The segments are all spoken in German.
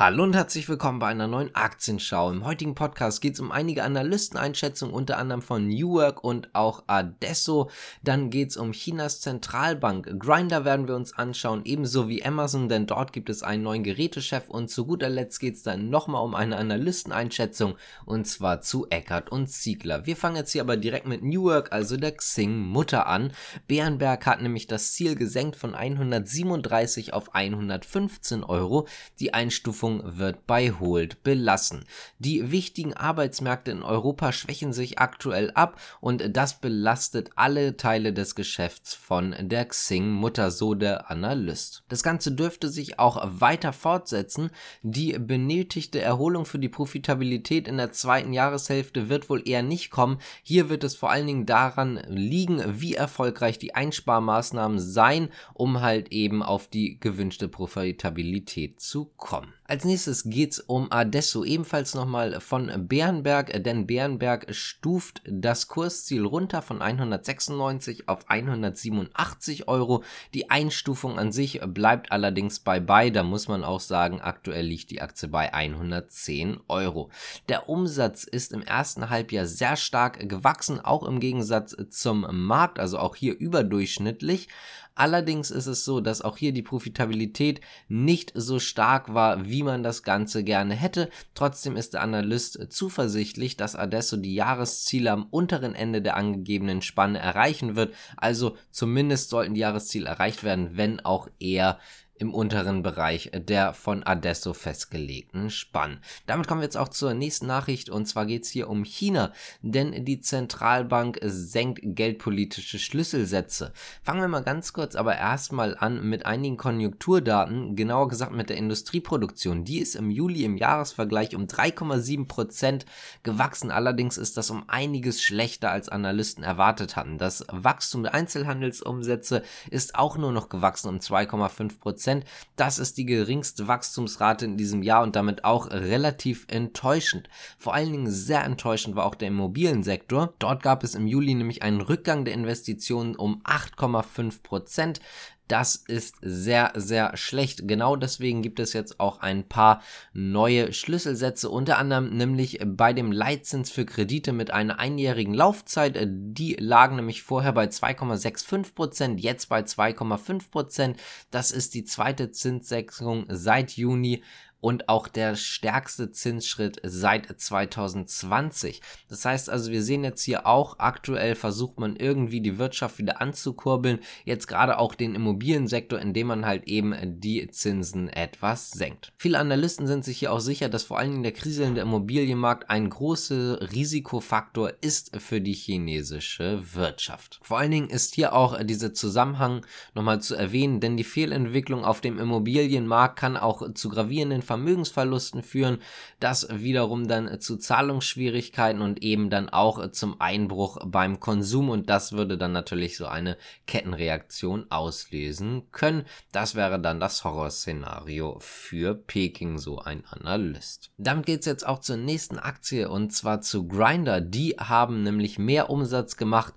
Hallo und herzlich willkommen bei einer neuen Aktienschau. Im heutigen Podcast geht es um einige Analysteneinschätzungen, unter anderem von New Work und auch Adesso. Dann geht es um Chinas Zentralbank. Grinder werden wir uns anschauen, ebenso wie Amazon, denn dort gibt es einen neuen Gerätechef. Und zu guter Letzt geht es dann nochmal um eine Analysteneinschätzung und zwar zu Eckert und Ziegler. Wir fangen jetzt hier aber direkt mit New Work, also der Xing-Mutter an. Bärenberg hat nämlich das Ziel gesenkt von 137 auf 115 Euro. Die Einstufung Prüfung wird bei Holt belassen. Die wichtigen Arbeitsmärkte in Europa schwächen sich aktuell ab und das belastet alle Teile des Geschäfts von der Xing Mutter, so der Analyst. Das Ganze dürfte sich auch weiter fortsetzen. Die benötigte Erholung für die Profitabilität in der zweiten Jahreshälfte wird wohl eher nicht kommen. Hier wird es vor allen Dingen daran liegen, wie erfolgreich die Einsparmaßnahmen sein, um halt eben auf die gewünschte Profitabilität zu kommen. Als nächstes geht's um Adesso, ebenfalls nochmal von Bärenberg, denn Bärenberg stuft das Kursziel runter von 196 auf 187 Euro. Die Einstufung an sich bleibt allerdings bei bei, da muss man auch sagen, aktuell liegt die Aktie bei 110 Euro. Der Umsatz ist im ersten Halbjahr sehr stark gewachsen, auch im Gegensatz zum Markt, also auch hier überdurchschnittlich. Allerdings ist es so, dass auch hier die Profitabilität nicht so stark war, wie man das Ganze gerne hätte. Trotzdem ist der Analyst zuversichtlich, dass Adesso die Jahresziele am unteren Ende der angegebenen Spanne erreichen wird. Also zumindest sollten die Jahresziele erreicht werden, wenn auch eher im unteren Bereich der von Adesso festgelegten Spann. Damit kommen wir jetzt auch zur nächsten Nachricht und zwar geht es hier um China, denn die Zentralbank senkt geldpolitische Schlüsselsätze. Fangen wir mal ganz kurz aber erstmal an mit einigen Konjunkturdaten, genauer gesagt mit der Industrieproduktion. Die ist im Juli im Jahresvergleich um 3,7 Prozent gewachsen, allerdings ist das um einiges schlechter als Analysten erwartet hatten. Das Wachstum der Einzelhandelsumsätze ist auch nur noch gewachsen um 2,5 Prozent. Das ist die geringste Wachstumsrate in diesem Jahr und damit auch relativ enttäuschend. Vor allen Dingen sehr enttäuschend war auch der Immobiliensektor. Dort gab es im Juli nämlich einen Rückgang der Investitionen um 8,5 Prozent. Das ist sehr, sehr schlecht. Genau deswegen gibt es jetzt auch ein paar neue Schlüsselsätze, unter anderem nämlich bei dem Leitzins für Kredite mit einer einjährigen Laufzeit. Die lagen nämlich vorher bei 2,65%, jetzt bei 2,5%. Das ist die zweite Zinssenkung seit Juni und auch der stärkste Zinsschritt seit 2020. Das heißt also, wir sehen jetzt hier auch, aktuell versucht man irgendwie die Wirtschaft wieder anzukurbeln, jetzt gerade auch den Immobiliensektor, indem man halt eben die Zinsen etwas senkt. Viele Analysten sind sich hier auch sicher, dass vor allen Dingen der kriselnde Immobilienmarkt ein großer Risikofaktor ist für die chinesische Wirtschaft. Vor allen Dingen ist hier auch dieser Zusammenhang nochmal zu erwähnen, denn die Fehlentwicklung auf dem Immobilienmarkt kann auch zu gravierenden Vermögensverlusten führen, das wiederum dann zu Zahlungsschwierigkeiten und eben dann auch zum Einbruch beim Konsum und das würde dann natürlich so eine Kettenreaktion auslösen können. Das wäre dann das Horrorszenario für Peking, so ein Analyst. Damit geht es jetzt auch zur nächsten Aktie und zwar zu Grinder. Die haben nämlich mehr Umsatz gemacht.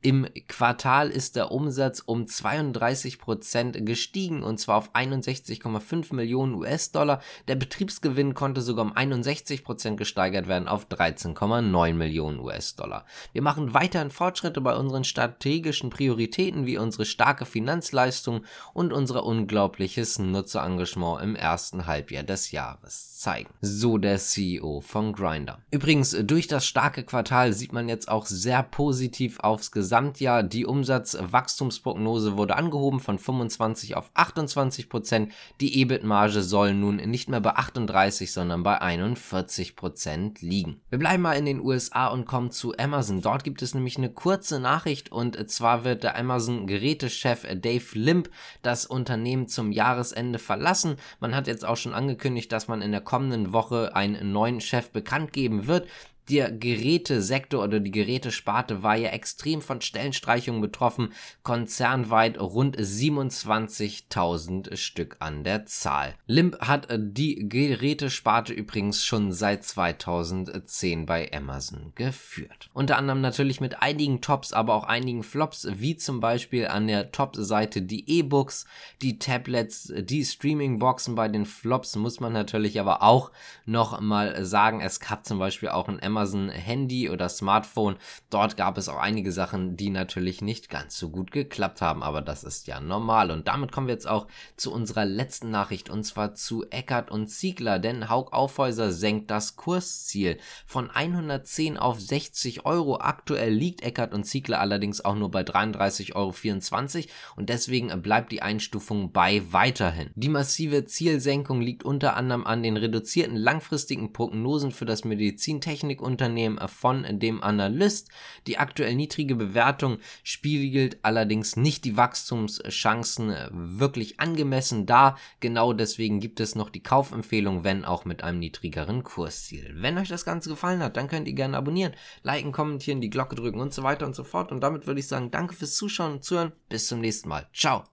Im Quartal ist der Umsatz um 32% gestiegen und zwar auf 61,5 Millionen US-Dollar. Der Betriebsgewinn konnte sogar um 61% gesteigert werden auf 13,9 Millionen US-Dollar. Wir machen weiterhin Fortschritte bei unseren strategischen Prioritäten wie unsere starke Finanzleistung und unser unglaubliches Nutzerengagement im ersten Halbjahr des Jahres zeigen. So der CEO von Grinder. Übrigens, durch das starke Quartal sieht man jetzt auch sehr positiv aufs Gesamtjahr. Die Umsatzwachstumsprognose wurde angehoben von 25 auf 28% Die EBIT-Marge soll nun nicht nicht mehr bei 38, sondern bei 41 Prozent liegen. Wir bleiben mal in den USA und kommen zu Amazon. Dort gibt es nämlich eine kurze Nachricht und zwar wird der Amazon Gerätechef Dave Limp das Unternehmen zum Jahresende verlassen. Man hat jetzt auch schon angekündigt, dass man in der kommenden Woche einen neuen Chef bekannt geben wird. Der Gerätesektor oder die Gerätesparte war ja extrem von Stellenstreichungen betroffen, konzernweit rund 27.000 Stück an der Zahl. Limp hat die Gerätesparte übrigens schon seit 2010 bei Amazon geführt. Unter anderem natürlich mit einigen Tops, aber auch einigen Flops, wie zum Beispiel an der Top-Seite die E-Books, die Tablets, die Streaming-Boxen. Bei den Flops muss man natürlich aber auch noch mal sagen, es gab zum Beispiel auch ein Amazon Handy oder Smartphone. Dort gab es auch einige Sachen, die natürlich nicht ganz so gut geklappt haben, aber das ist ja normal. Und damit kommen wir jetzt auch zu unserer letzten Nachricht und zwar zu Eckert und Ziegler, denn Haug Aufhäuser senkt das Kursziel von 110 auf 60 Euro. Aktuell liegt Eckert und Ziegler allerdings auch nur bei 33,24 Euro und deswegen bleibt die Einstufung bei weiterhin. Die massive Zielsenkung liegt unter anderem an den reduzierten langfristigen Prognosen für das Medizintechnikunternehmen Unternehmen von dem Analyst. Die aktuell niedrige Bewertung spiegelt allerdings nicht die Wachstumschancen wirklich angemessen dar. Genau deswegen gibt es noch die Kaufempfehlung, wenn auch mit einem niedrigeren Kursziel. Wenn euch das Ganze gefallen hat, dann könnt ihr gerne abonnieren, liken, kommentieren, die Glocke drücken und so weiter und so fort. Und damit würde ich sagen, danke fürs Zuschauen und Zuhören. Bis zum nächsten Mal. Ciao.